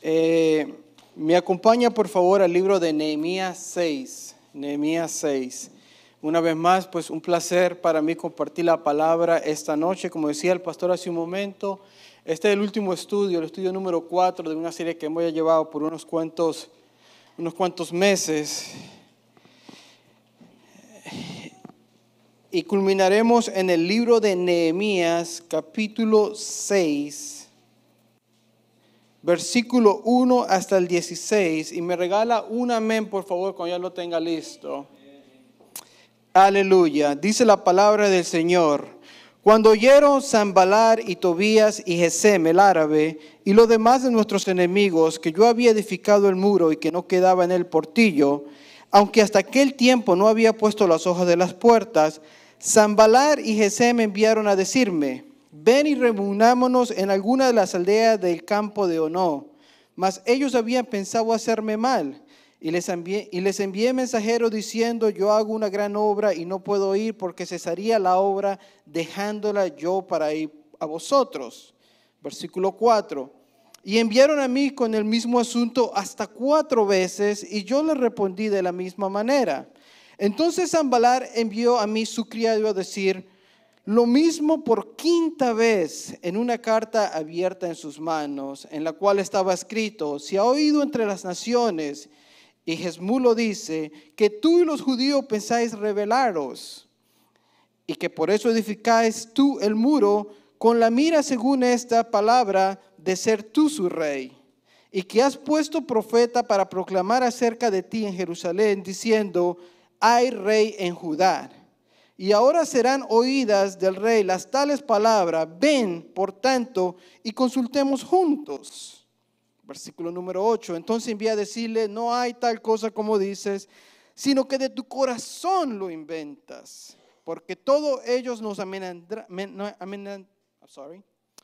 Eh, me acompaña por favor al libro de Nehemías 6. Nehemías 6. Una vez más, pues un placer para mí compartir la palabra esta noche. Como decía el pastor hace un momento, este es el último estudio, el estudio número 4 de una serie que hemos llevado por unos cuantos, unos cuantos meses. Y culminaremos en el libro de Nehemías, capítulo 6 versículo 1 hasta el 16, y me regala un amén, por favor, cuando ya lo tenga listo. Aleluya. Dice la palabra del Señor. Cuando oyeron Zambalar y Tobías y Gesem, el árabe, y los demás de nuestros enemigos, que yo había edificado el muro y que no quedaba en el portillo, aunque hasta aquel tiempo no había puesto las hojas de las puertas, Zambalar y Gesem enviaron a decirme, ven y reunámonos en alguna de las aldeas del campo de Ono. Mas ellos habían pensado hacerme mal. Y les, envié, y les envié mensajeros diciendo, yo hago una gran obra y no puedo ir porque cesaría la obra dejándola yo para ir a vosotros. Versículo 4. Y enviaron a mí con el mismo asunto hasta cuatro veces y yo les respondí de la misma manera. Entonces Zambalar envió a mí su criado a decir, lo mismo por quinta vez en una carta abierta en sus manos, en la cual estaba escrito, se ha oído entre las naciones, y Jesmulo dice, que tú y los judíos pensáis rebelaros, y que por eso edificáis tú el muro con la mira según esta palabra de ser tú su rey, y que has puesto profeta para proclamar acerca de ti en Jerusalén, diciendo, hay rey en Judá. Y ahora serán oídas del rey las tales palabras, ven, por tanto, y consultemos juntos. Versículo número 8. Entonces envía a decirle, no hay tal cosa como dices, sino que de tu corazón lo inventas. Porque todos ellos nos,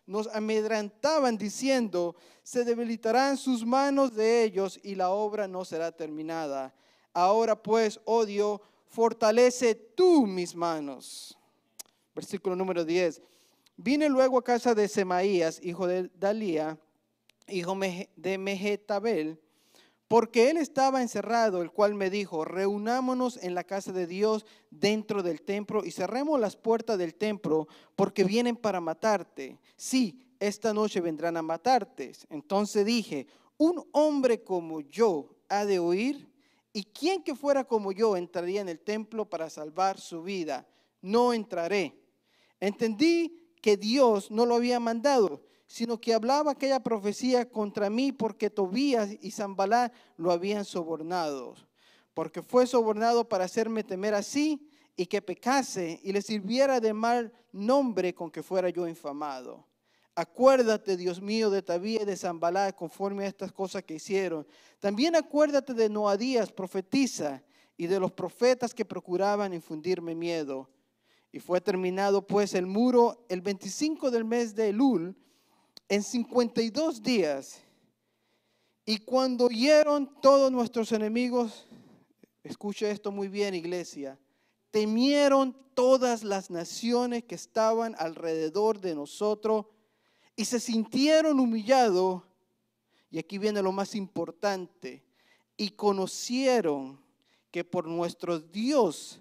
nos amedrantaban diciendo, se debilitarán sus manos de ellos y la obra no será terminada. Ahora pues, odio, oh fortalece tú mis manos. Versículo número 10. Vine luego a casa de Semaías, hijo de Dalía, hijo de Mehetabel, porque él estaba encerrado, el cual me dijo, reunámonos en la casa de Dios dentro del templo y cerremos las puertas del templo, porque vienen para matarte. Sí, esta noche vendrán a matarte. Entonces dije, un hombre como yo ha de oír ¿Y quién que fuera como yo entraría en el templo para salvar su vida? No entraré. Entendí que Dios no lo había mandado, sino que hablaba aquella profecía contra mí porque Tobías y Zambalá lo habían sobornado. Porque fue sobornado para hacerme temer así y que pecase y le sirviera de mal nombre con que fuera yo infamado. Acuérdate, Dios mío, de Tabía y de Zambalá conforme a estas cosas que hicieron. También acuérdate de Noadías, profetiza, y de los profetas que procuraban infundirme miedo. Y fue terminado pues el muro el 25 del mes de Elul, en 52 días. Y cuando oyeron todos nuestros enemigos, escucha esto muy bien, iglesia, temieron todas las naciones que estaban alrededor de nosotros y se sintieron humillados, y aquí viene lo más importante, y conocieron que por nuestro Dios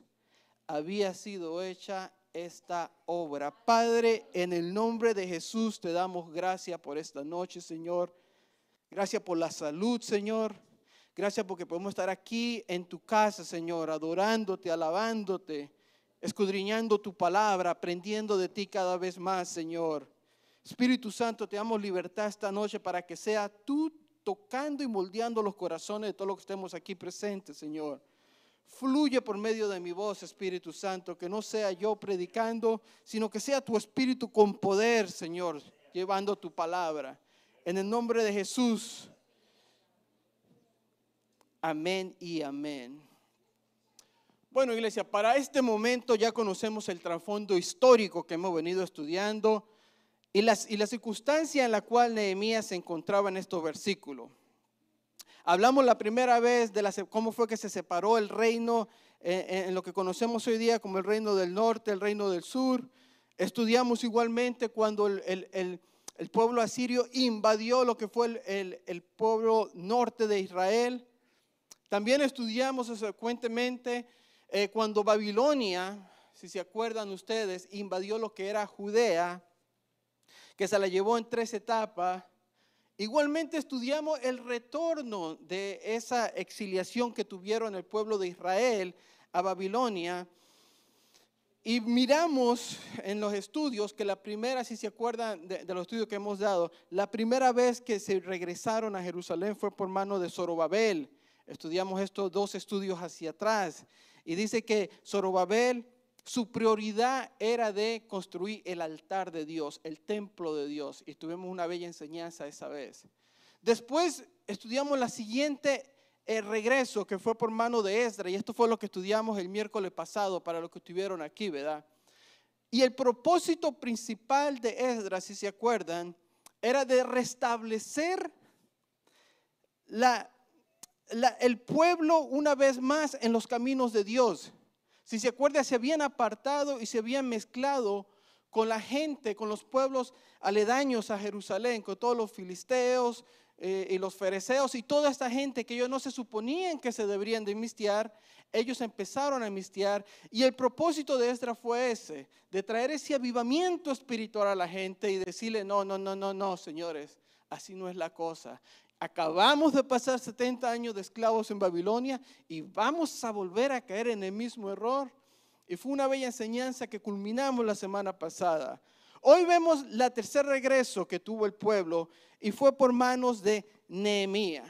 había sido hecha esta obra. Padre, en el nombre de Jesús te damos gracias por esta noche, Señor. Gracias por la salud, Señor. Gracias porque podemos estar aquí en tu casa, Señor, adorándote, alabándote, escudriñando tu palabra, aprendiendo de ti cada vez más, Señor. Espíritu Santo, te damos libertad esta noche para que sea tú tocando y moldeando los corazones de todos los que estemos aquí presentes, Señor. Fluye por medio de mi voz, Espíritu Santo, que no sea yo predicando, sino que sea tu Espíritu con poder, Señor, llevando tu palabra. En el nombre de Jesús. Amén y amén. Bueno, iglesia, para este momento ya conocemos el trasfondo histórico que hemos venido estudiando y, las, y la circunstancia en la cual Nehemías se encontraba en estos versículos. Hablamos la primera vez de cómo fue que se separó el reino eh, en lo que conocemos hoy día como el reino del norte, el reino del sur. Estudiamos igualmente cuando el, el pueblo asirio invadió lo que fue el, pueblo norte de Israel. También estudiamos frecuentemente eh, cuando Babilonia, si se acuerdan ustedes, invadió lo que era Judea, que se la llevó en tres etapas. Igualmente estudiamos el retorno de esa exiliación que tuvieron el pueblo de Israel a Babilonia. Y miramos en los estudios que la primera, si se acuerdan de, los estudios que hemos dado, la primera vez que se regresaron a Jerusalén fue por mano de Zorobabel. Estudiamos estos dos estudios hacia atrás. Y dice que Zorobabel su prioridad era de construir el altar de Dios, el templo de Dios. Y tuvimos una bella enseñanza esa vez. Después estudiamos la siguiente el regreso que fue por mano de Esdra, y esto fue lo que estudiamos el miércoles pasado para los que estuvieron aquí, ¿verdad? Y el propósito principal de Esdra, si se acuerdan, era de restablecer la, el pueblo una vez más en los caminos de Dios. Si se acuerda, se habían apartado y se habían mezclado con la gente, con los pueblos aledaños a Jerusalén, con todos los filisteos eh, y los fereceos y toda esta gente que ellos no se suponían que se deberían de mistiar, ellos empezaron a mistiar y el propósito de Esdra fue ese, de traer ese avivamiento espiritual a la gente y decirle, no, no, no, no, no, señores, así no es la cosa. Acabamos de pasar 70 años de esclavos en Babilonia y vamos a volver a caer en el mismo error. Y fue una bella enseñanza que culminamos la semana pasada. Hoy vemos la tercer regreso que tuvo el pueblo y fue por manos de Nehemías.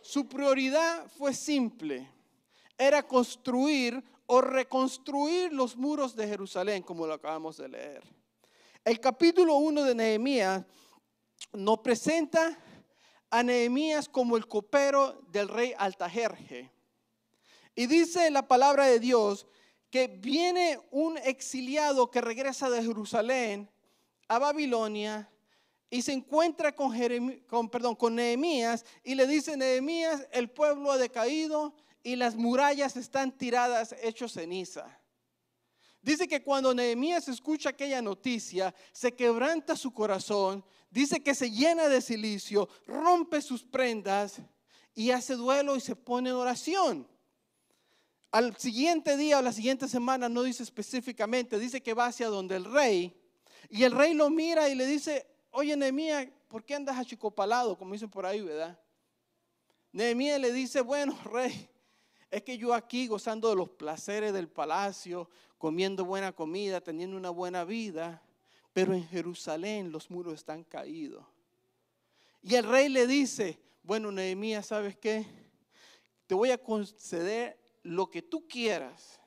Su prioridad fue simple, era construir o reconstruir los muros de Jerusalén, como lo acabamos de leer. El capítulo 1 de Nehemías nos presenta a Nehemías como el copero del rey Altajerje. Y dice la palabra de Dios que viene un exiliado que regresa de Jerusalén a Babilonia y se encuentra con, con, perdón, con Nehemías y le dice, Nehemías, el pueblo ha decaído y las murallas están tiradas, hechos ceniza. Dice que cuando Nehemías escucha aquella noticia, se quebranta su corazón, dice que se llena de silicio, rompe sus prendas y hace duelo y se pone en oración. Al siguiente día o la siguiente semana, no dice específicamente, dice que va hacia donde el rey y el rey lo mira y le dice, oye Nehemías, ¿por qué andas achicopalado? Como dicen por ahí, ¿verdad? Nehemías le dice, bueno, rey, es que yo aquí gozando de los placeres del palacio, comiendo buena comida, teniendo una buena vida, pero en Jerusalén los muros están caídos. Y el rey le dice, bueno, Nehemías, ¿sabes qué? Te voy a conceder lo que tú quieras.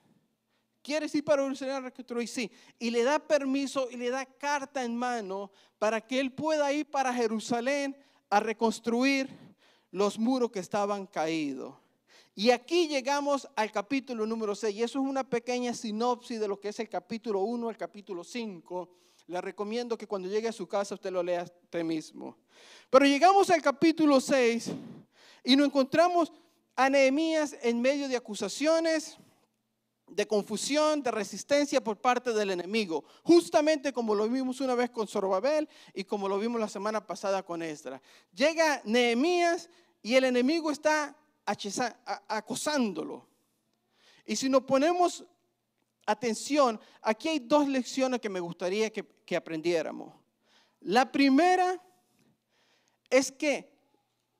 ¿Quieres ir para Jerusalén reconstruir? Sí. Y le da permiso y le da carta en mano para que él pueda ir para Jerusalén a reconstruir los muros que estaban caídos. Y aquí llegamos al capítulo número 6. Y eso es una pequeña sinopsis de lo que es el capítulo 1 al capítulo 5. Le recomiendo que cuando llegue a su casa usted lo lea usted mismo. Pero llegamos al capítulo 6 y nos encontramos a Nehemías en medio de acusaciones, de confusión, de resistencia por parte del enemigo. Justamente como lo vimos una vez con Zorobabel y como lo vimos la semana pasada con Esdra. Llega Nehemías y el enemigo está acosándolo. Y si nos ponemos atención, aquí hay dos lecciones que me gustaría que, que aprendiéramos. La primera es que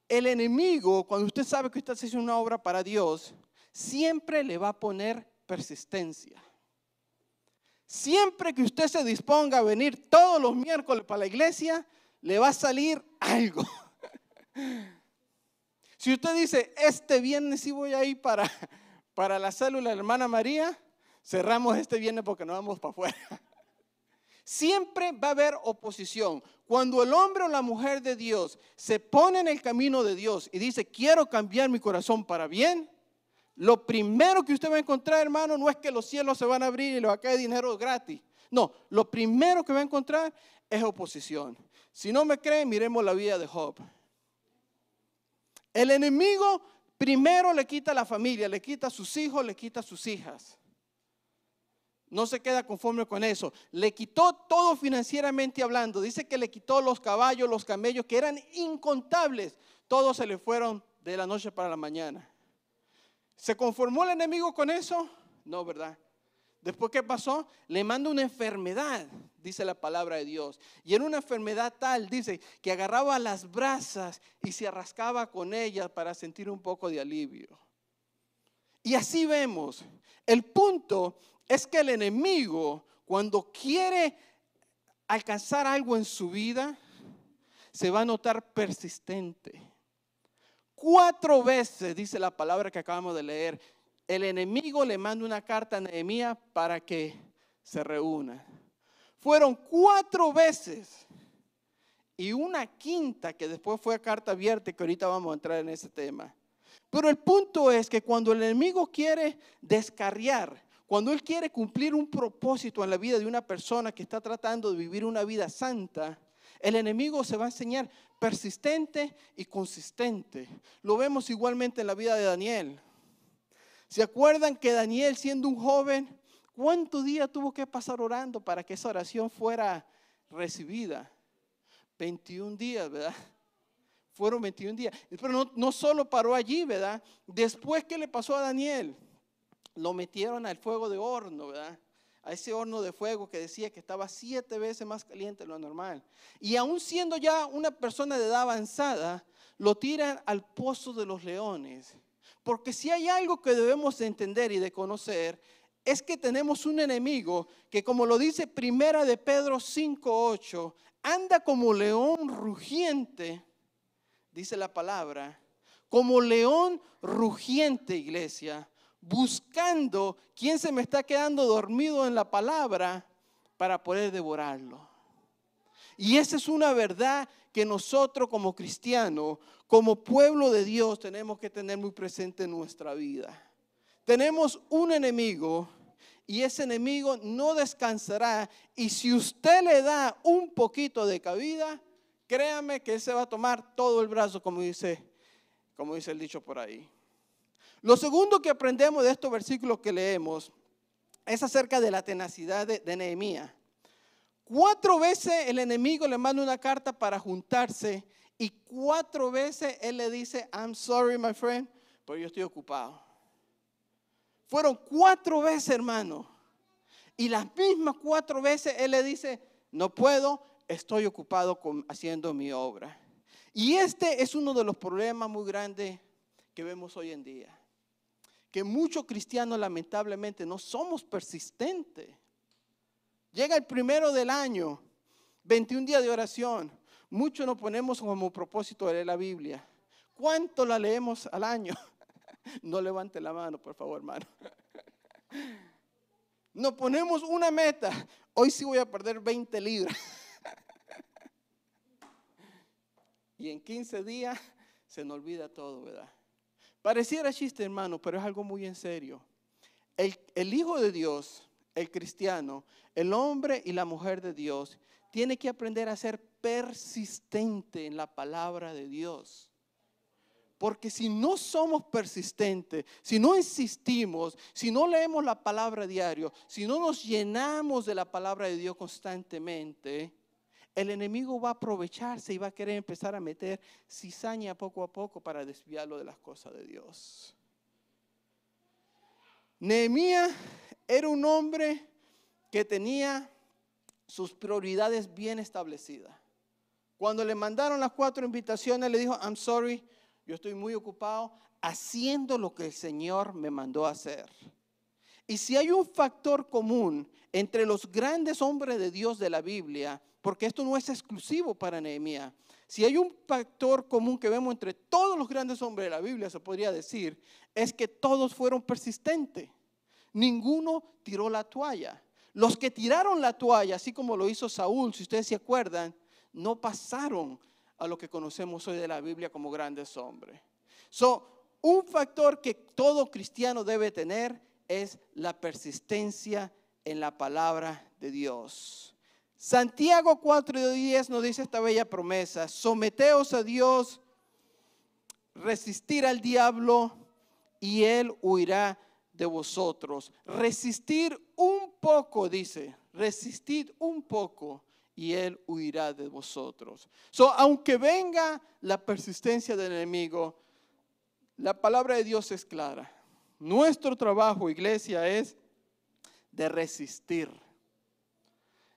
el enemigo, cuando usted sabe que usted hace una obra para Dios, siempre le va a poner persistencia. Siempre que usted se disponga a venir todos los miércoles para la iglesia, le va a salir algo. Si usted dice, este viernes sí voy a ir para, para la célula de la hermana María, cerramos este viernes porque no vamos para afuera. Siempre va a haber oposición. Cuando el hombre o la mujer de Dios se pone en el camino de Dios y dice, quiero cambiar mi corazón para bien, lo primero que usted va a encontrar, hermano, no es que los cielos se van a abrir y le va a caer dinero gratis. No, lo primero que va a encontrar es oposición. Si no me creen, miremos la vida de Job. El enemigo primero le quita a la familia, le quita a sus hijos, le quita a sus hijas. No se queda conforme con eso. Le quitó todo financieramente hablando. Dice que le quitó los caballos, los camellos, que eran incontables. Todos se le fueron de la noche para la mañana. ¿Se conformó el enemigo con eso? No, ¿verdad? Después, ¿qué pasó? Le manda una enfermedad, dice la palabra de Dios. Y en una enfermedad tal, dice, que agarraba las brasas y se arrascaba con ellas para sentir un poco de alivio. Y así vemos. El punto es que el enemigo, cuando quiere alcanzar algo en su vida, se va a notar persistente. Cuatro veces, dice la palabra que acabamos de leer, el enemigo le manda una carta a Nehemías para que se reúna. Fueron cuatro veces y una quinta que después fue a carta abierta, que ahorita vamos a entrar en ese tema. Pero el punto es que cuando el enemigo quiere descarriar, cuando él quiere cumplir un propósito en la vida de una persona que está tratando de vivir una vida santa, el enemigo se va a enseñar persistente y consistente. Lo vemos igualmente en la vida de Daniel. ¿Se acuerdan que Daniel siendo un joven, cuántos días tuvo que pasar orando para que esa oración fuera recibida? 21 días, ¿verdad? Fueron 21 días. Pero no, no solo paró allí, ¿verdad? Después, ¿qué le pasó a Daniel? Lo metieron al fuego de horno, ¿verdad? a ese horno de fuego que decía que estaba siete veces más caliente de lo normal. Y aún siendo ya una persona de edad avanzada, lo tiran al pozo de los leones. Porque si hay algo que debemos de entender y de conocer, es que tenemos un enemigo que como lo dice Primera de Pedro 5:8, anda como león rugiente, dice la palabra, como león rugiente, iglesia, buscando quién se me está quedando dormido en la palabra para poder devorarlo. Y esa es una verdad que nosotros como cristianos, como pueblo de Dios, tenemos que tener muy presente en nuestra vida. Tenemos un enemigo y ese enemigo no descansará. Y si usted le da un poquito de cabida, créame que él se va a tomar todo el brazo, como dice, como dice el dicho por ahí. Lo segundo que aprendemos de estos versículos que leemos es acerca de la tenacidad de, de Nehemías. Cuatro veces el enemigo le manda una carta para juntarse y cuatro veces él le dice, I'm sorry, my friend, pero yo estoy ocupado. Fueron cuatro veces, hermano. Y las mismas cuatro veces él le dice, no puedo, estoy ocupado con, haciendo mi obra. Y este es uno de los problemas muy grandes que vemos hoy en día. Que muchos cristianos lamentablemente no somos persistentes. Llega el primero del año, 21 días de oración. Muchos nos ponemos como propósito de leer la Biblia. ¿Cuánto la leemos al año? No levante la mano, por favor, hermano. Nos ponemos una meta. Hoy sí voy a perder 20 libras. Y en 15 días se nos olvida todo, ¿verdad? Pareciera chiste, hermano, pero es algo muy en serio. El, Hijo de Dios el cristiano, el hombre y la mujer de Dios, tiene que aprender a ser persistente en la palabra de Dios. Porque si no somos persistentes, si no insistimos, si no leemos la palabra diario, si no nos llenamos de la palabra de Dios constantemente, el enemigo va a aprovecharse y va a querer empezar a meter cizaña poco a poco para desviarlo de las cosas de Dios. Nehemías era un hombre que tenía sus prioridades bien establecidas. Cuando le mandaron las cuatro invitaciones, le dijo, I'm sorry, yo estoy muy ocupado haciendo lo que el Señor me mandó hacer. Y si hay un factor común entre los grandes hombres de Dios de la Biblia, porque esto no es exclusivo para Nehemías, si hay un factor común que vemos entre todos los grandes hombres de la Biblia, se podría decir, es que todos fueron persistentes ninguno tiró la toalla. Los que tiraron la toalla, así como lo hizo Saúl, si ustedes se acuerdan, no pasaron a lo que conocemos hoy de la Biblia como grandes hombres. So, un factor que todo cristiano debe tener es la persistencia en la palabra de Dios. Santiago 4:10 nos dice esta bella promesa, someteos a Dios, resistir al diablo y él huirá de vosotros. Resistir un poco, dice, resistid un poco y él huirá de vosotros. So, aunque venga la persistencia del enemigo, la palabra de Dios es clara. Nuestro trabajo, iglesia, es de resistir.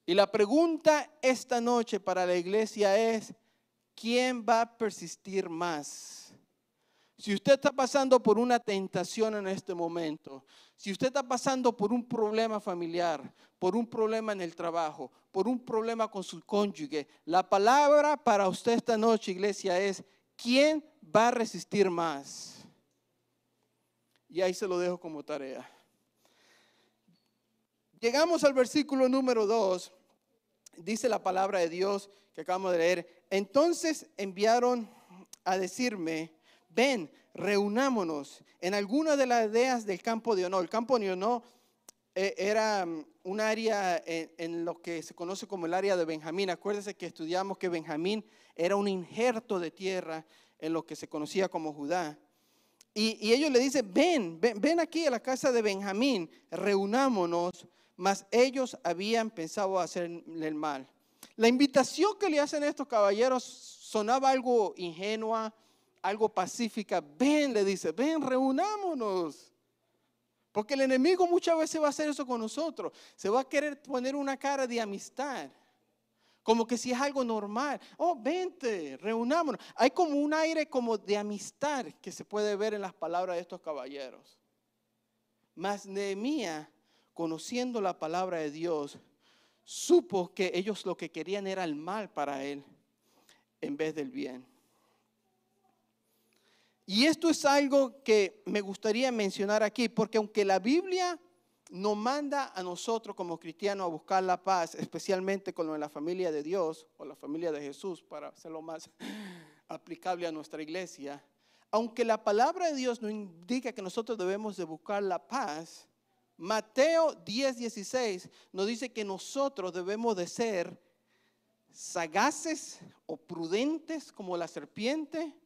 Y la pregunta esta noche para la iglesia es, ¿quién va a persistir más? Si usted está pasando por una tentación en este momento, si usted está pasando por un problema familiar, por un problema en el trabajo, por un problema con su cónyuge, la palabra para usted esta noche, iglesia, es, ¿quién va a resistir más? Y ahí se lo dejo como tarea. Llegamos al versículo número 2. Dice la palabra de Dios que acabamos de leer. Entonces enviaron a decirme, ven, reunámonos en alguna de las ideas del campo de honor. El campo de honor eh, era mm, un área en, en, lo que se conoce como el área de Benjamín. Acuérdense que estudiamos que Benjamín era un injerto de tierra en lo que se conocía como Judá. Y, ellos le dicen, ven, ven, aquí a la casa de Benjamín, reunámonos, mas ellos habían pensado hacerle el mal. La invitación que le hacen estos caballeros sonaba algo ingenua, algo pacífica. Ven, le dice, ven, reunámonos. Porque el enemigo muchas veces va a hacer eso con nosotros. Se va a querer poner una cara de amistad. Como que si es algo normal. Oh, vente, reunámonos. Hay como un aire como de amistad que se puede ver en las palabras de estos caballeros. Mas Nehemías, conociendo la palabra de Dios, supo que ellos lo que querían era el mal para él en vez del bien. Y esto es algo que me gustaría mencionar aquí, porque aunque la Biblia nos manda a nosotros como cristianos a buscar la paz, especialmente con la familia de Dios o la familia de Jesús, para hacerlo más aplicable a nuestra iglesia. Aunque la palabra de Dios nos indica que nosotros debemos de buscar la paz, Mateo 10, 16 nos dice que nosotros debemos de ser sagaces o prudentes como la serpiente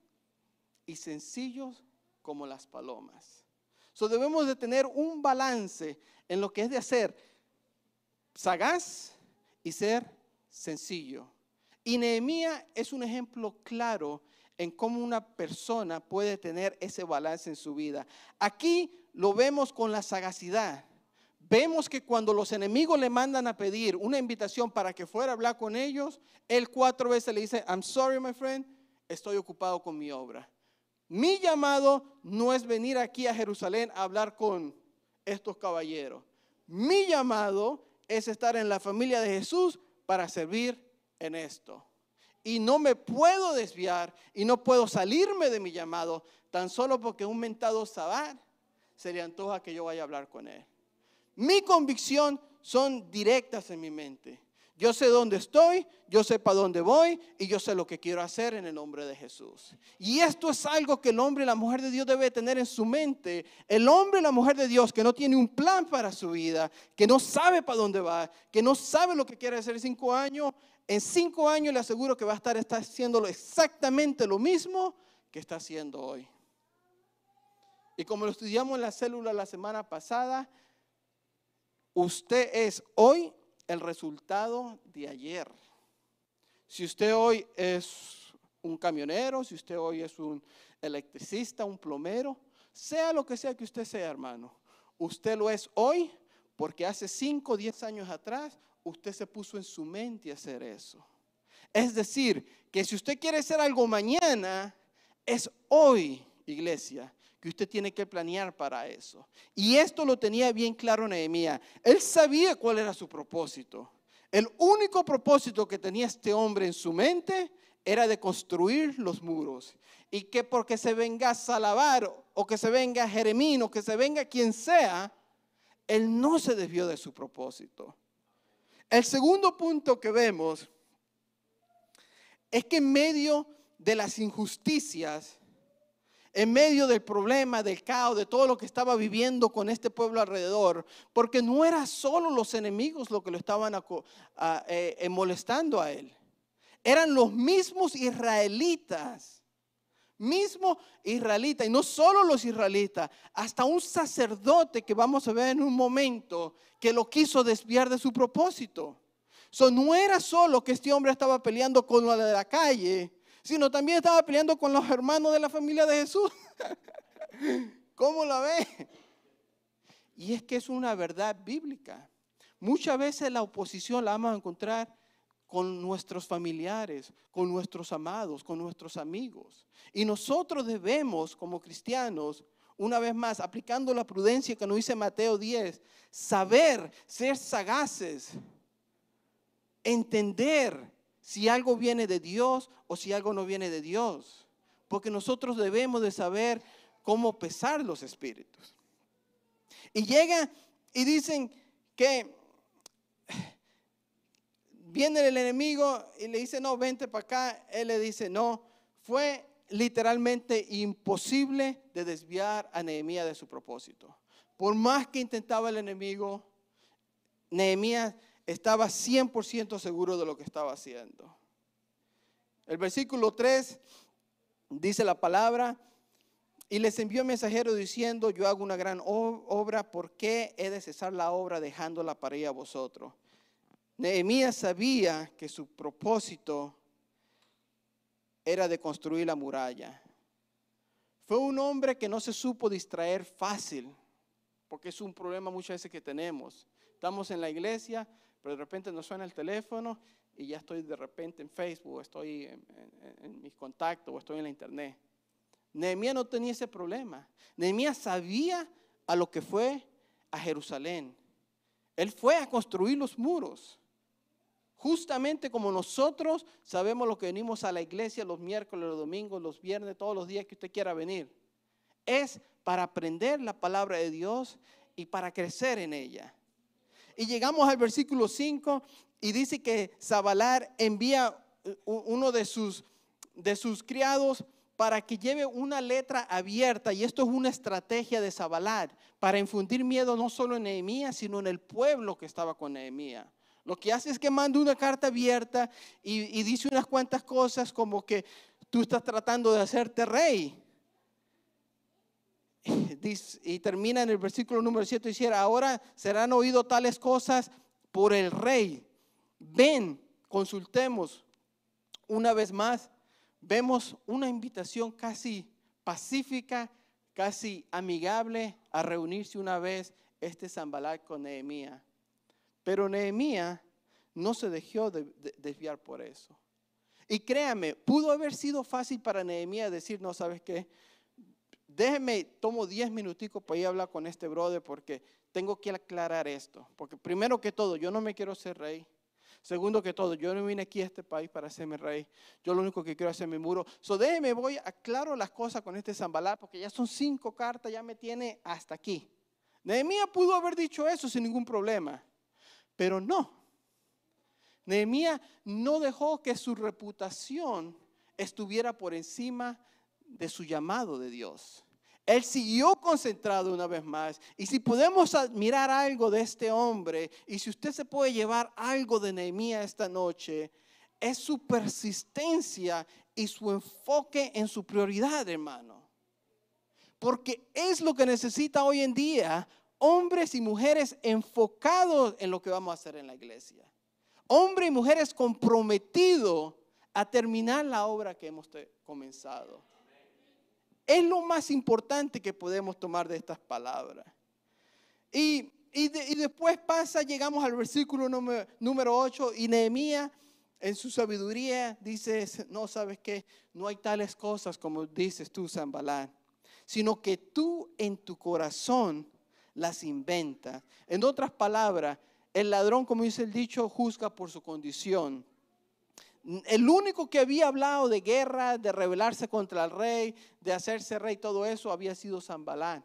y sencillos como las palomas. So debemos de tener un balance en lo que es de hacer sagaz y ser sencillo. Y Nehemías es un ejemplo claro en cómo una persona puede tener ese balance en su vida. Aquí lo vemos con la sagacidad. Vemos que cuando los enemigos le mandan a pedir una invitación para que fuera a hablar con ellos, él cuatro veces le dice, I'm sorry, my friend, estoy ocupado con mi obra. Mi llamado no es venir aquí a Jerusalén a hablar con estos caballeros. Mi llamado es estar en la familia de Jesús para servir en esto. Y no me puedo desviar y no puedo salirme de mi llamado tan solo porque un mentado sabar se le antoja que yo vaya a hablar con él. Mi convicción son directas en mi mente. Yo sé dónde estoy, yo sé para dónde voy y yo sé lo que quiero hacer en el nombre de Jesús. Y esto es algo que el hombre y la mujer de Dios debe tener en su mente. El hombre y la mujer de Dios que no tiene un plan para su vida, que no sabe para dónde va, que no sabe lo que quiere hacer en cinco años, en cinco años le aseguro que va a estar está haciendo exactamente lo mismo que está haciendo hoy. Y como lo estudiamos en la célula la semana pasada, usted es hoy el resultado de ayer. Si usted hoy es un camionero, si usted hoy es un electricista, un plomero, sea lo que sea que usted sea, hermano, usted lo es hoy porque hace 5 o 10 años atrás usted se puso en su mente hacer eso. Es decir, que si usted quiere hacer algo mañana, es hoy, iglesia, que usted tiene que planear para eso. Y esto lo tenía bien claro Nehemías. Él sabía cuál era su propósito. El único propósito que tenía este hombre en su mente era de construir los muros. Y que porque se venga Salabar o que se venga Jeremín o que se venga quien sea, él no se desvió de su propósito. El segundo punto que vemos es que en medio de las injusticias, en medio del problema, del caos, de todo lo que estaba viviendo con este pueblo alrededor, porque no era solo los enemigos lo que lo estaban eh, molestando a él, eran los mismos israelitas mismo israelita, y no solo los israelitas, hasta un sacerdote que vamos a ver en un momento que lo quiso desviar de su propósito. So, no era solo que este hombre estaba peleando con lo de la calle, sino también estaba peleando con los hermanos de la familia de Jesús. ¿Cómo la ve? Y es que es una verdad bíblica. Muchas veces la oposición la vamos a encontrar con nuestros familiares, con nuestros amados, con nuestros amigos. Y nosotros debemos, como cristianos, una vez más, aplicando la prudencia que nos dice Mateo 10, saber, ser sagaces, entender si algo viene de Dios o si algo no viene de Dios. Porque nosotros debemos de saber cómo pesar los espíritus. Y llega y dicen que viene el enemigo y le dice, no, vente para acá. Él le dice, no, fue literalmente imposible de desviar a Nehemías de su propósito. Por más que intentaba el enemigo, Nehemías estaba 100% seguro de lo que estaba haciendo. El versículo 3 dice la palabra, y les envió mensajero diciendo, yo hago una gran obra, ¿por qué he de cesar la obra dejándola para ir a vosotros? Nehemías sabía que su propósito era de construir la muralla. Fue un hombre que no se supo distraer fácil, porque es un problema muchas veces que tenemos. Estamos en la iglesia, pero de repente nos suena el teléfono y ya estoy de repente en Facebook, estoy en, mis contactos, o estoy en la internet. Nehemías no tenía ese problema. Nehemías sabía a lo que fue a Jerusalén. Él fue a construir los muros. Justamente como nosotros sabemos lo que venimos a la iglesia los miércoles, los domingos, los viernes, todos los días que usted quiera venir. Es para aprender la palabra de Dios y para crecer en ella. Y llegamos al versículo 5 y dice que Zabalar envía uno de sus, de sus criados para que lleve una letra abierta, y esto es una estrategia de Zabalar, para infundir miedo no solo en Nehemías, sino en el pueblo que estaba con Nehemías. Lo que hace es que manda una carta abierta y, dice unas cuantas cosas como que tú estás tratando de hacerte rey. y termina en el versículo número 7 dice, ahora serán oído tales cosas por el rey. Ven, consultemos una vez más. Vemos una invitación casi pacífica, casi amigable a reunirse una vez este Zambalat con Nehemías. Pero Nehemías no se dejó de, desviar por eso. Y créame, pudo haber sido fácil para Nehemías decir, no, ¿sabes qué? Déjeme, tomo 10 minuticos para ir a hablar con este brother porque tengo que aclarar esto. Porque primero que todo, yo no me quiero ser rey. Segundo que todo, yo no vine aquí a este país para hacerme rey. Yo lo único que quiero es hacer mi muro. So déjeme, voy, aclaro las cosas con este Zambalat porque ya son cinco cartas, ya me tiene hasta aquí. Nehemías pudo haber dicho eso sin ningún problema. Pero no. Nehemías no dejó que su reputación estuviera por encima de su llamado de Dios. Él siguió concentrado una vez más. Y si podemos admirar algo de este hombre, y si usted se puede llevar algo de Nehemías esta noche, es su persistencia y su enfoque en su prioridad, hermano. Porque es lo que necesita hoy en día hombres y mujeres enfocados en lo que vamos a hacer en la iglesia. Hombres y mujeres comprometidos a terminar la obra que hemos comenzado. Es lo más importante que podemos tomar de estas palabras. Y, después pasa, llegamos al versículo número, número 8 y Nehemías en su sabiduría dice, no sabes qué, no hay tales cosas como dices tú, Zambalán, sino que tú en tu corazón las inventa. En otras palabras, el ladrón, como dice el dicho, juzga por su condición. El único que había hablado de guerra, de rebelarse contra el rey, de hacerse rey, todo eso había sido Zambalán.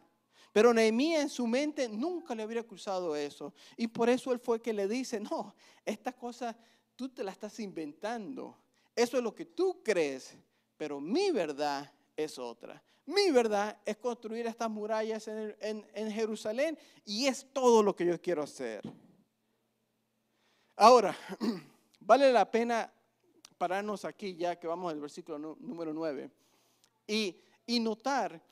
Pero Nehemías en su mente nunca le habría cruzado eso. Y por eso él fue que le dice, no, esta cosa tú te la estás inventando. Eso es lo que tú crees, pero mi verdad es otra. Mi verdad es construir estas murallas en, Jerusalén y es todo lo que yo quiero hacer. Ahora, vale la pena pararnos aquí ya que vamos al versículo número 9 y, y notar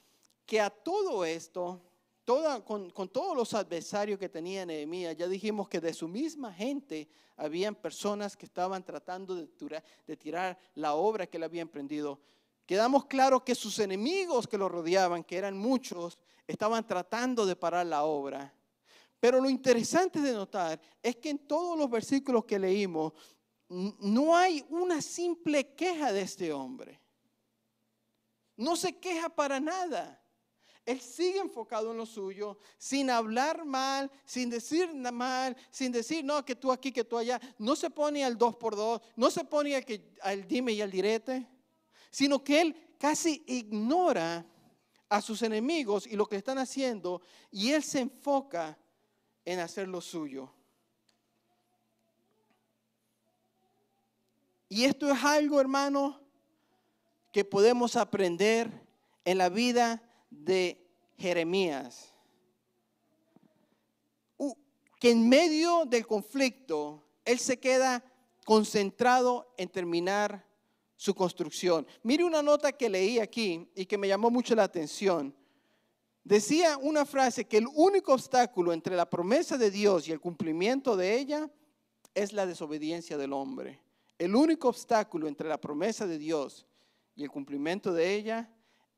que a todo esto, toda, con, con, todos los adversarios que tenía Nehemías, ya dijimos que de su misma gente habían personas que estaban tratando de, de tirar la obra que él había emprendido. Quedamos claros que sus enemigos que lo rodeaban, que eran muchos, estaban tratando de parar la obra. Pero lo interesante de notar es que en todos los versículos que leímos, no hay una simple queja de este hombre. No se queja para nada. Él sigue enfocado en lo suyo, sin hablar mal, sin decir mal, sin decir, no, que tú aquí, que tú allá. No se pone al dos por dos, no se pone al, que, al dime y al direte, sino que él casi ignora a sus enemigos y lo que están haciendo y él se enfoca en hacer lo suyo. Y esto es algo, hermano, que podemos aprender en la vida de Jeremías. Que en medio del conflicto, él se queda concentrado en terminar su construcción. Mire una nota que leí aquí y que me llamó mucho la atención. Decía una frase que el único obstáculo entre la promesa de Dios y el cumplimiento de ella es la desobediencia del hombre. El único obstáculo entre la promesa de Dios y el cumplimiento de ella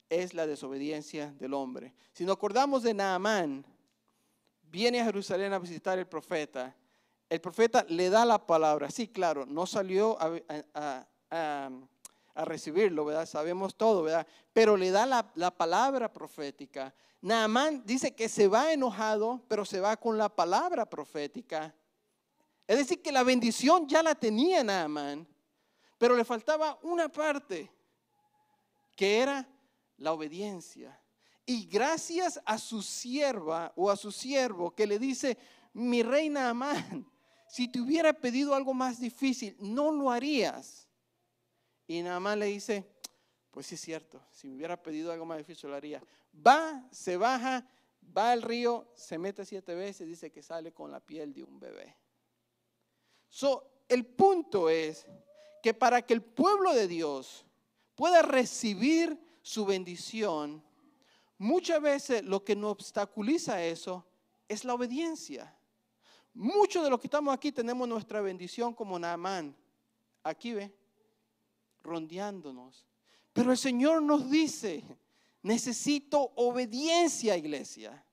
es la desobediencia del hombre. Si nos acordamos de Naamán, viene a Jerusalén a visitar el profeta. El profeta le da la palabra. Sí, claro, no salió a, recibirlo, ¿verdad? Sabemos todo, ¿verdad? Pero le da la, la palabra profética. Naamán dice que se va enojado, pero se va con la palabra profética. Es decir, que la bendición ya la tenía Naamán, pero le faltaba una parte, que era la obediencia. Y gracias a su sierva o a su siervo que le dice, mi reina Amán, si te hubiera pedido algo más difícil, no lo harías. Y Naamán le dice, pues sí es cierto, si me hubiera pedido algo más difícil lo haría. Va, se baja, va al río, se mete siete veces, dice que sale con la piel de un bebé. So, el punto es que para que el pueblo de Dios pueda recibir su bendición, muchas veces lo que nos obstaculiza eso es la obediencia. Muchos de los que estamos aquí tenemos nuestra bendición como Naamán. Aquí ve, rondeándonos. Pero el Señor nos dice, necesito obediencia, iglesia.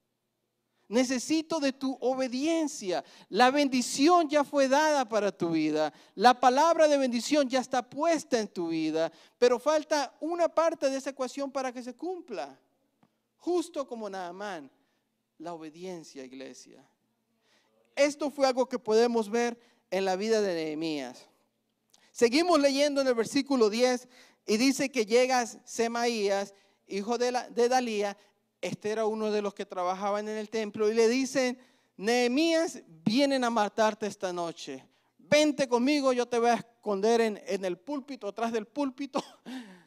Necesito de tu obediencia. La bendición ya fue dada para tu vida. La palabra de bendición ya está puesta en tu vida. Pero falta una parte de esa ecuación para que se cumpla. Justo como Naamán. La obediencia, iglesia. Esto fue algo que podemos ver en la vida de Nehemías. Seguimos leyendo en el versículo 10 y dice que llegas Semaías, hijo de Dalía, este era uno de los que trabajaban en el templo y le dicen, Nehemías, vienen a matarte esta noche. Vente conmigo, yo te voy a esconder en, el púlpito, atrás del púlpito.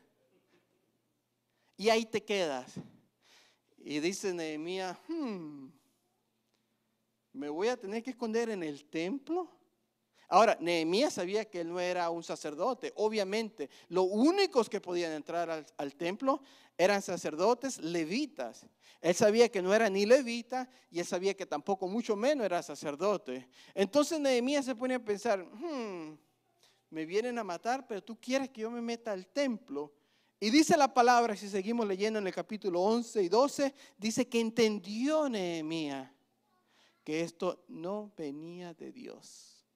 Y ahí te quedas. Y dice Nehemías, hmm, ¿me voy a tener que esconder en el templo? Ahora, Nehemías sabía que él no era un sacerdote. Obviamente, los únicos que podían entrar al, templo eran sacerdotes levitas. Él sabía que no era ni levita y él sabía que tampoco mucho menos era sacerdote. Entonces Nehemías se pone a pensar, hmm, me vienen a matar, pero tú quieres que yo me meta al templo. Y dice la palabra, si seguimos leyendo en el capítulo 11 y 12, dice que entendió Nehemías que esto no venía de Dios.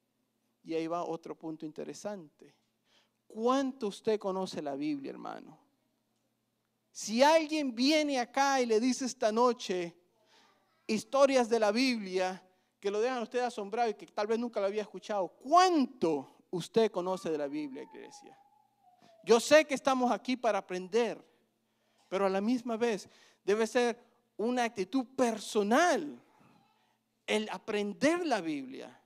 Y ahí va otro punto interesante. ¿Cuánto usted conoce la Biblia, hermano? Si alguien viene acá y le dice esta noche historias de la Biblia que lo dejan usted asombrado y que tal vez nunca lo había escuchado, ¿cuánto usted conoce de la Biblia, iglesia? Yo sé que estamos aquí para aprender, pero a la misma vez debe ser una actitud personal el aprender la Biblia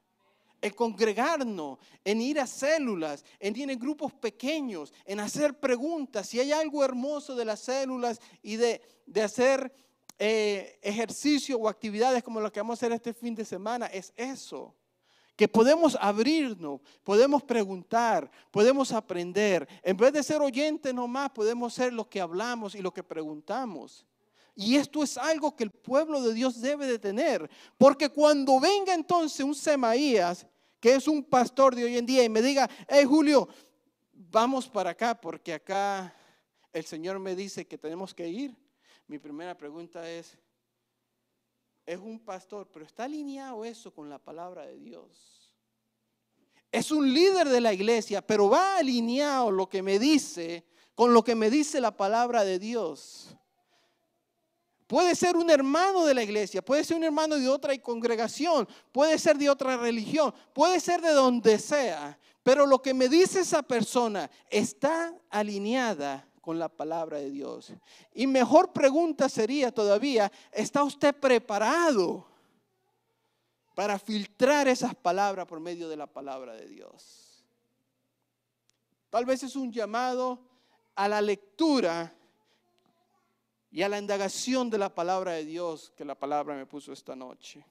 en congregarnos, en ir a células, en ir grupos pequeños, en hacer preguntas. Si hay algo hermoso de las células y de, hacer eh, ejercicio o actividades como lo que vamos a hacer este fin de semana, es eso. que podemos abrirnos, podemos preguntar, podemos aprender. En vez de ser oyentes nomás, podemos ser lo que hablamos y lo que preguntamos. Y esto es algo que el pueblo de Dios debe de tener. Porque cuando venga entonces un Semaías, que es un pastor de hoy en día, y me diga, hey Julio, vamos para acá, porque acá el Señor me dice que tenemos que ir. Mi primera pregunta es, es un pastor, pero ¿está alineado eso con la palabra de Dios? Es un líder de la iglesia, pero va alineado lo que me dice con lo que me dice la palabra de Dios. Puede ser un hermano de la iglesia, puede ser un hermano de otra congregación, puede ser de otra religión, puede ser de donde sea, pero lo que me dice esa persona está alineada con la palabra de Dios. Y mejor pregunta sería todavía, ¿está usted preparado para filtrar esas palabras por medio de la palabra de Dios? Tal vez es un llamado a la lectura y a la indagación de la palabra de Dios que la palabra me puso esta noche.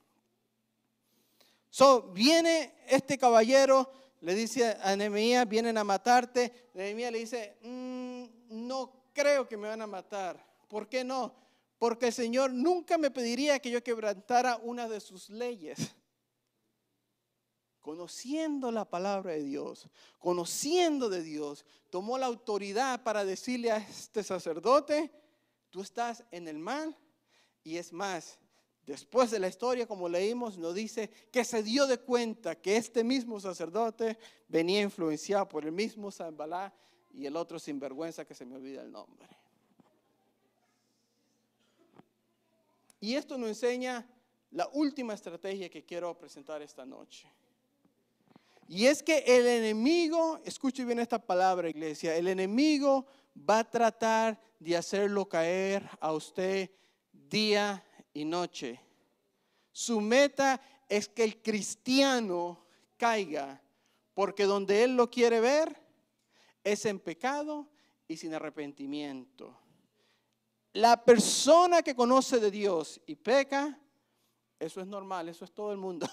So, viene este caballero, le dice a Nehemías, vienen a matarte. Nehemías le dice, mm, no creo que me van a matar. ¿Por qué no? Porque el Señor nunca me pediría que yo quebrantara una de sus leyes. Conociendo la palabra de Dios, conociendo de Dios, tomó la autoridad para decirle a este sacerdote, Tú estás en el mal y es más, después de la historia, como leímos, nos dice que se dio de cuenta que este mismo sacerdote venía influenciado por el mismo Zambalá y el otro sinvergüenza que se me olvida el nombre. Y esto nos enseña la última estrategia que quiero presentar esta noche. Y es que el enemigo, escuche bien esta palabra iglesia, el enemigo va a tratar de hacerlo caer a usted día y noche. Su meta es que el cristiano caiga, porque donde él lo quiere ver es en pecado y sin arrepentimiento. La persona que conoce de Dios y peca, eso es normal, eso es todo el mundo.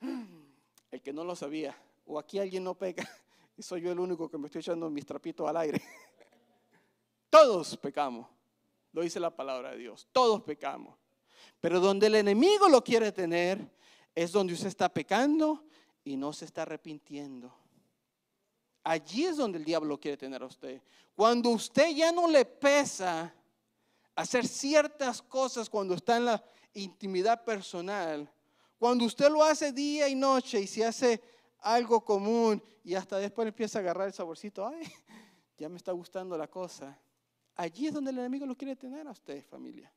El que no lo sabía, o aquí alguien no peca, soy yo el único que me estoy echando mis trapitos al aire. Todos pecamos. Lo dice la palabra de Dios. Todos pecamos. Pero donde el enemigo lo quiere tener es donde usted está pecando y no se está arrepintiendo. Allí es donde el diablo quiere tener a usted. Cuando usted ya no le pesa hacer ciertas cosas cuando está en la intimidad personal, cuando usted lo hace día y noche y se hace algo común y hasta después empieza a agarrar el saborcito, ay, ya me está gustando la cosa. Allí es donde el enemigo lo quiere tener a usted, familia.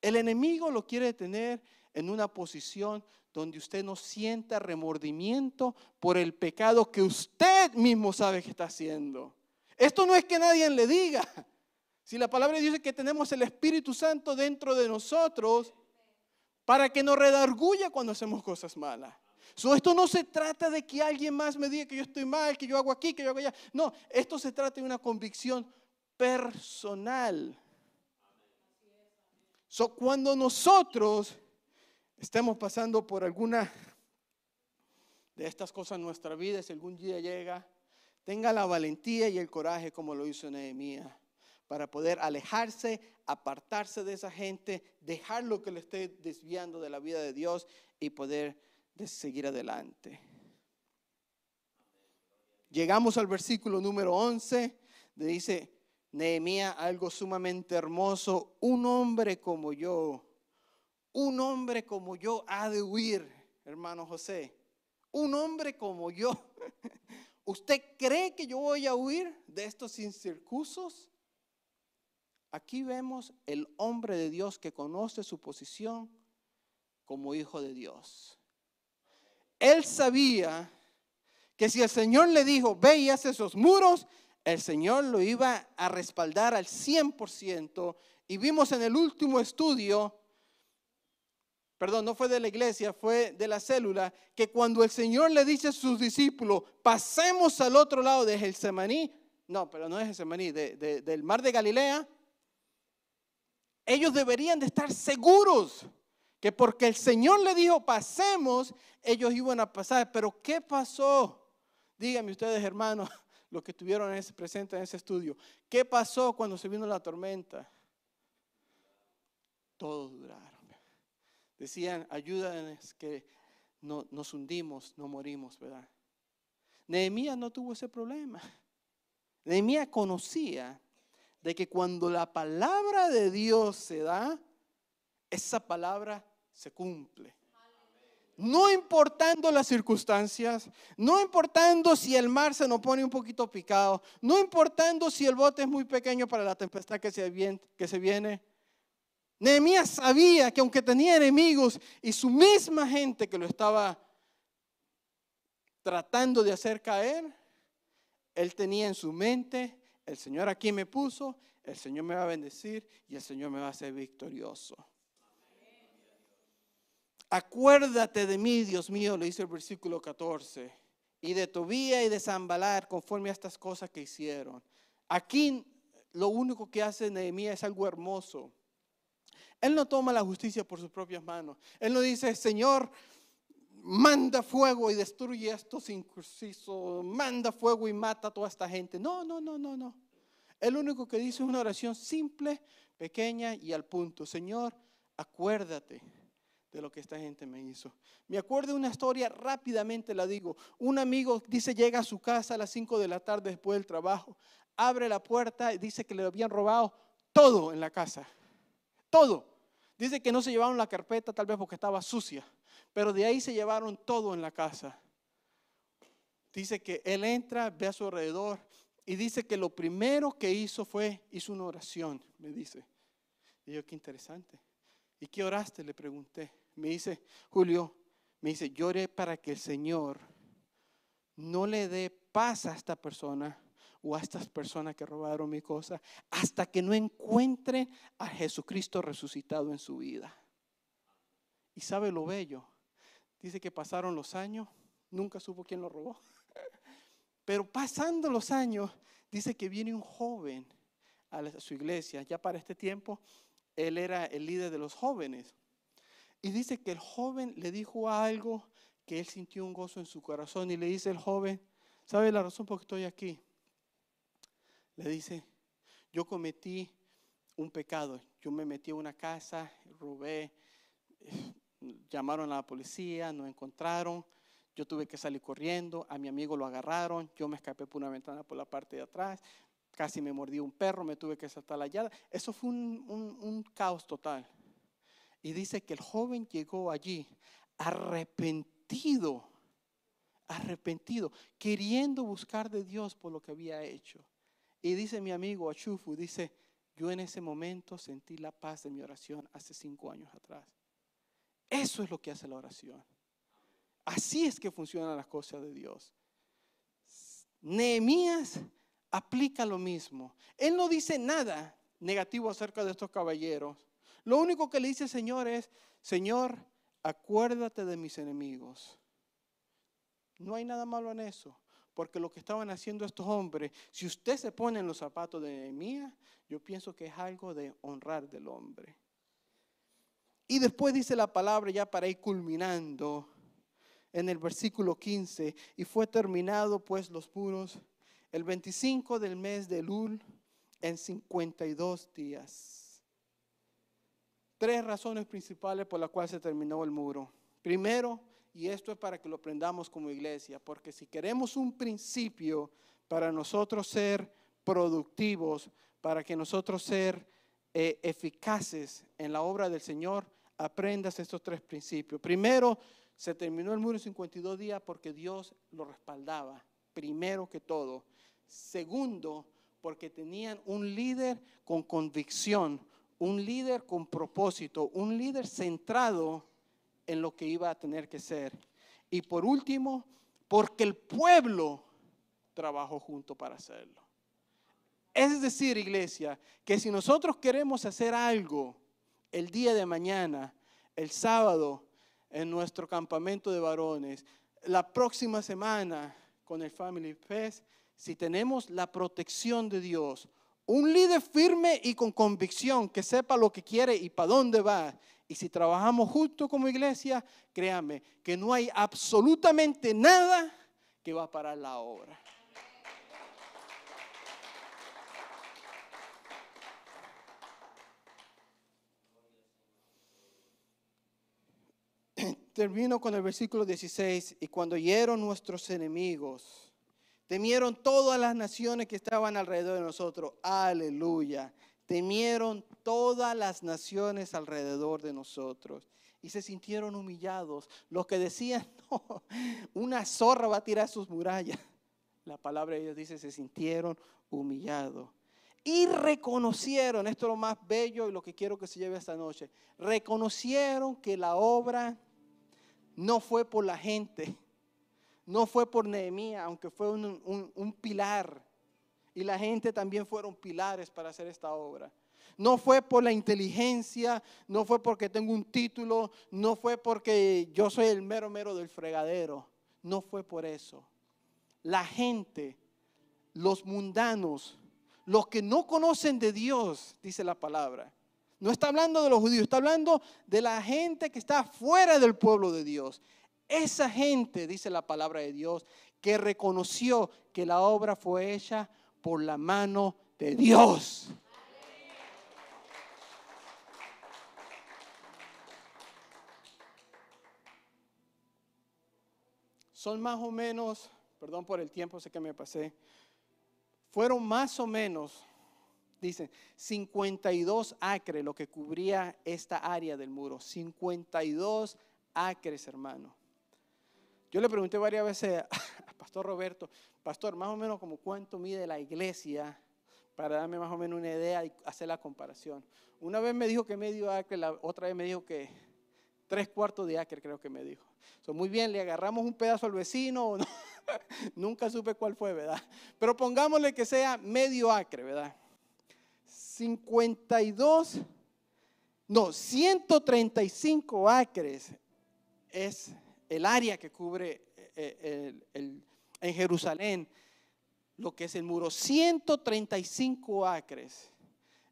El enemigo lo quiere tener en una posición donde usted no sienta remordimiento por el pecado que usted mismo sabe que está haciendo. Esto no es que nadie le diga. Si la palabra dice que tenemos el Espíritu Santo dentro de nosotros para que nos redarguya cuando hacemos cosas malas esto no se trata de que alguien más me diga que yo estoy mal, que yo hago aquí, que yo hago allá. No, esto se trata de una convicción personal. cuando nosotros estemos pasando por alguna de estas cosas en nuestra vida, si algún día llega, tenga la valentía y el coraje como lo hizo Nehemías para poder alejarse, apartarse de esa gente, dejar lo que le esté desviando de la vida de Dios y poder de seguir adelante. Llegamos al versículo número 11, donde dice Nehemías algo sumamente hermoso, un hombre como yo, un hombre como yo ha de huir, hermano José, un hombre como yo. ¿Usted cree que yo voy a huir de estos incircusos? Aquí vemos el hombre de Dios que conoce su posición como hijo de Dios él sabía que si el Señor le dijo, ve y haz esos muros, el Señor lo iba a respaldar al 100%. Y vimos en el último estudio, perdón, no fue de la iglesia, fue de la célula, que cuando el Señor le dice a sus discípulos, pasemos al otro lado de Gelsemaní, no, pero no es Gelsemaní, del mar de Galilea, ellos deberían de estar seguros Que porque el Señor le dijo, pasemos, ellos iban a pasar. Pero ¿qué pasó? Díganme ustedes, hermanos, los que estuvieron en ese, presente en ese estudio. ¿Qué pasó cuando se vino la tormenta? Todos duraron. Decían, ayúdanos que no, nos hundimos, no morimos, ¿verdad? Nehemías no tuvo ese problema. Nehemías conocía de que cuando la palabra de Dios se da, esa palabra se cumple. No importando las circunstancias, no importando si el mar se nos pone un poquito picado, no importando si el bote es muy pequeño para la tempestad que se viene, Nehemías sabía que aunque tenía enemigos y su misma gente que lo estaba tratando de hacer caer, él tenía en su mente, el Señor aquí me puso, el Señor me va a bendecir y el Señor me va a hacer victorioso. Acuérdate de mí, Dios mío, le dice el versículo 14, y de Tobía y de Zambalar conforme a estas cosas que hicieron. Aquí lo único que hace Nehemías es algo hermoso. Él no toma la justicia por sus propias manos. Él no dice, Señor, manda fuego y destruye estos incursisos, manda fuego y mata a toda esta gente. No, no, no, no, no. El único que dice es una oración simple, pequeña y al punto. Señor, acuérdate de lo que esta gente me hizo. Me acuerdo de una historia, rápidamente la digo. Un amigo dice llega a su casa a las 5 de la tarde después del trabajo, abre la puerta y dice que le habían robado todo en la casa. Todo. Dice que no se llevaron la carpeta tal vez porque estaba sucia, pero de ahí se llevaron todo en la casa. Dice que él entra, ve a su alrededor y dice que lo primero que hizo fue, hizo una oración, me dice. Y yo, qué interesante. ¿Y qué oraste? Le pregunté. Me dice, Julio, me dice, lloré para que el Señor no le dé paz a esta persona o a estas personas que robaron mi cosa hasta que no encuentren a Jesucristo resucitado en su vida. Y sabe lo bello. Dice que pasaron los años, nunca supo quién lo robó. Pero pasando los años, dice que viene un joven a su iglesia. Ya para este tiempo, él era el líder de los jóvenes. Y dice que el joven le dijo algo que él sintió un gozo en su corazón. Y le dice el joven, ¿sabe la razón por qué estoy aquí? le dice, yo cometí un pecado, yo me metí a una casa, robé, llamaron a la policía, no encontraron, yo tuve que salir corriendo, a mi amigo lo agarraron, yo me escapé por una ventana por la parte de atrás, casi me mordió un perro, me tuve que saltar la llave. Eso fue un caos total. Y dice que el joven llegó allí arrepentido, arrepentido, queriendo buscar de Dios por lo que había hecho. Y dice mi amigo Achufu, dice, yo en ese momento sentí la paz de mi oración hace cinco años atrás. Eso es lo que hace la oración. Así es que funcionan las cosas de Dios. Nehemías aplica lo mismo. Él no dice nada negativo acerca de estos caballeros. Lo único que le dice el Señor es, Señor, acuérdate de mis enemigos. No hay nada malo en eso. Porque lo que estaban haciendo estos hombres, si usted se pone en los zapatos de Nehemías, yo pienso que es algo de honrar del hombre. Y después dice la palabra ya para ir culminando en el versículo 15, y fue terminado pues los muros el 25 del mes de Lul en 52 días. Tres razones principales por las cuales se terminó el muro. Primero, y esto es para que lo aprendamos como iglesia, porque si queremos un principio para nosotros ser productivos, para que nosotros ser eh, eficaces en la obra del Señor, aprendas estos tres principios. Primero, se terminó el muro en 52 días porque Dios lo respaldaba, primero que todo. Segundo, porque tenían un líder con convicción, un líder con propósito, un líder centrado en lo que iba a tener que ser. Y por último, porque el pueblo trabajó junto para hacerlo. Es decir, iglesia, que si nosotros queremos hacer algo el día de mañana, el sábado, en nuestro campamento de varones, la próxima semana con el Family Fest, si tenemos la protección de Dios, un líder firme y con convicción que sepa lo que quiere y para dónde va, Y si trabajamos justo como iglesia, créanme que no hay absolutamente nada que va a parar la obra. Termino con el versículo 16. Y cuando oyeron nuestros enemigos, temieron todas las naciones que estaban alrededor de nosotros. Aleluya. Temieron todas las naciones alrededor de nosotros y se sintieron humillados. Los que decían, no, una zorra va a tirar sus murallas. La palabra de Dios dice, se sintieron humillados. Y reconocieron, esto es lo más bello y lo que quiero que se lleve esta noche, reconocieron que la obra no fue por la gente, no fue por Nehemías, aunque fue un, pilar. Y la gente también fueron pilares para hacer esta obra. No fue por la inteligencia, no fue porque tengo un título, no fue porque yo soy el mero mero del fregadero. No fue por eso. La gente, los mundanos, los que no conocen de Dios, dice la palabra, no está hablando de los judíos, está hablando de la gente que está fuera del pueblo de Dios. Esa gente, dice la palabra de Dios, que reconoció que la obra fue hecha por la mano de Dios. Son más o menos, perdón por el tiempo, sé que me pasé, fueron más o menos Dicen 52 acres lo que cubría esta área del muro. 52 acres, hermano. Yo le pregunté varias veces a Pastor Roberto, Pastor, más o menos como cuánto mide la iglesia para darme más o menos una idea y hacer la comparación. Una vez me dijo que medio acre, la otra vez me dijo que tres cuartos de acre, creo que me dijo. muy bien, le agarramos un pedazo al vecino, nunca supe cuál fue, ¿verdad? Pero pongámosle que sea medio acre, ¿verdad? 52, no, 135 acres es el área que cubre eh, en Jerusalén lo que es el muro. 135 acres.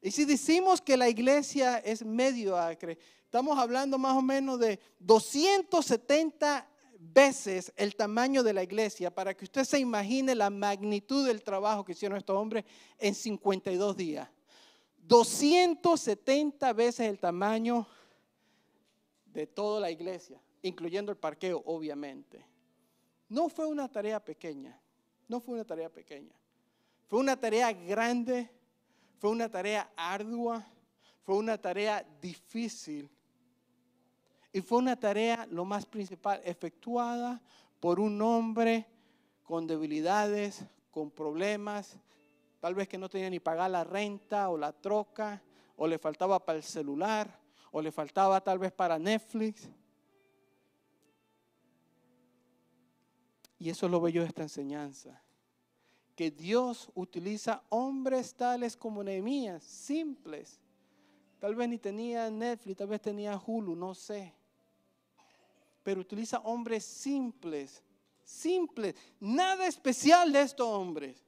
Y si decimos que la iglesia es medio acre, estamos hablando más o menos de 270 veces el tamaño de la iglesia para que usted se imagine la magnitud del trabajo que hicieron estos hombres en 52 días. 270 veces el tamaño de toda la iglesia, incluyendo el parqueo, obviamente. No fue una tarea pequeña, no fue una tarea pequeña. Fue una tarea grande, fue una tarea ardua, fue una tarea difícil. Y fue una tarea, lo más principal, efectuada por un hombre con debilidades, con problemas, Tal vez que no tenía ni pagar la renta o la troca, o le faltaba para el celular, o le faltaba tal vez para Netflix. Y eso es lo bello de esta enseñanza. Que Dios utiliza hombres tales como Nehemías, simples. Tal vez ni tenía Netflix, tal vez tenía Hulu, no sé. Pero utiliza hombres simples, simples. Nada especial de estos hombres.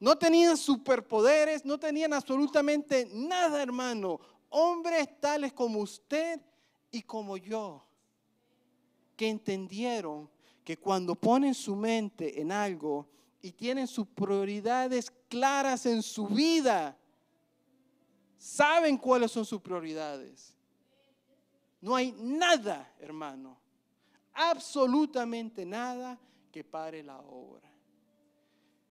No tenían superpoderes, no tenían absolutamente nada, hermano. Hombres tales como usted y como yo, que entendieron que cuando ponen su mente en algo y tienen sus prioridades claras en su vida, saben cuáles son sus prioridades. No hay nada, hermano, absolutamente nada que pare la obra.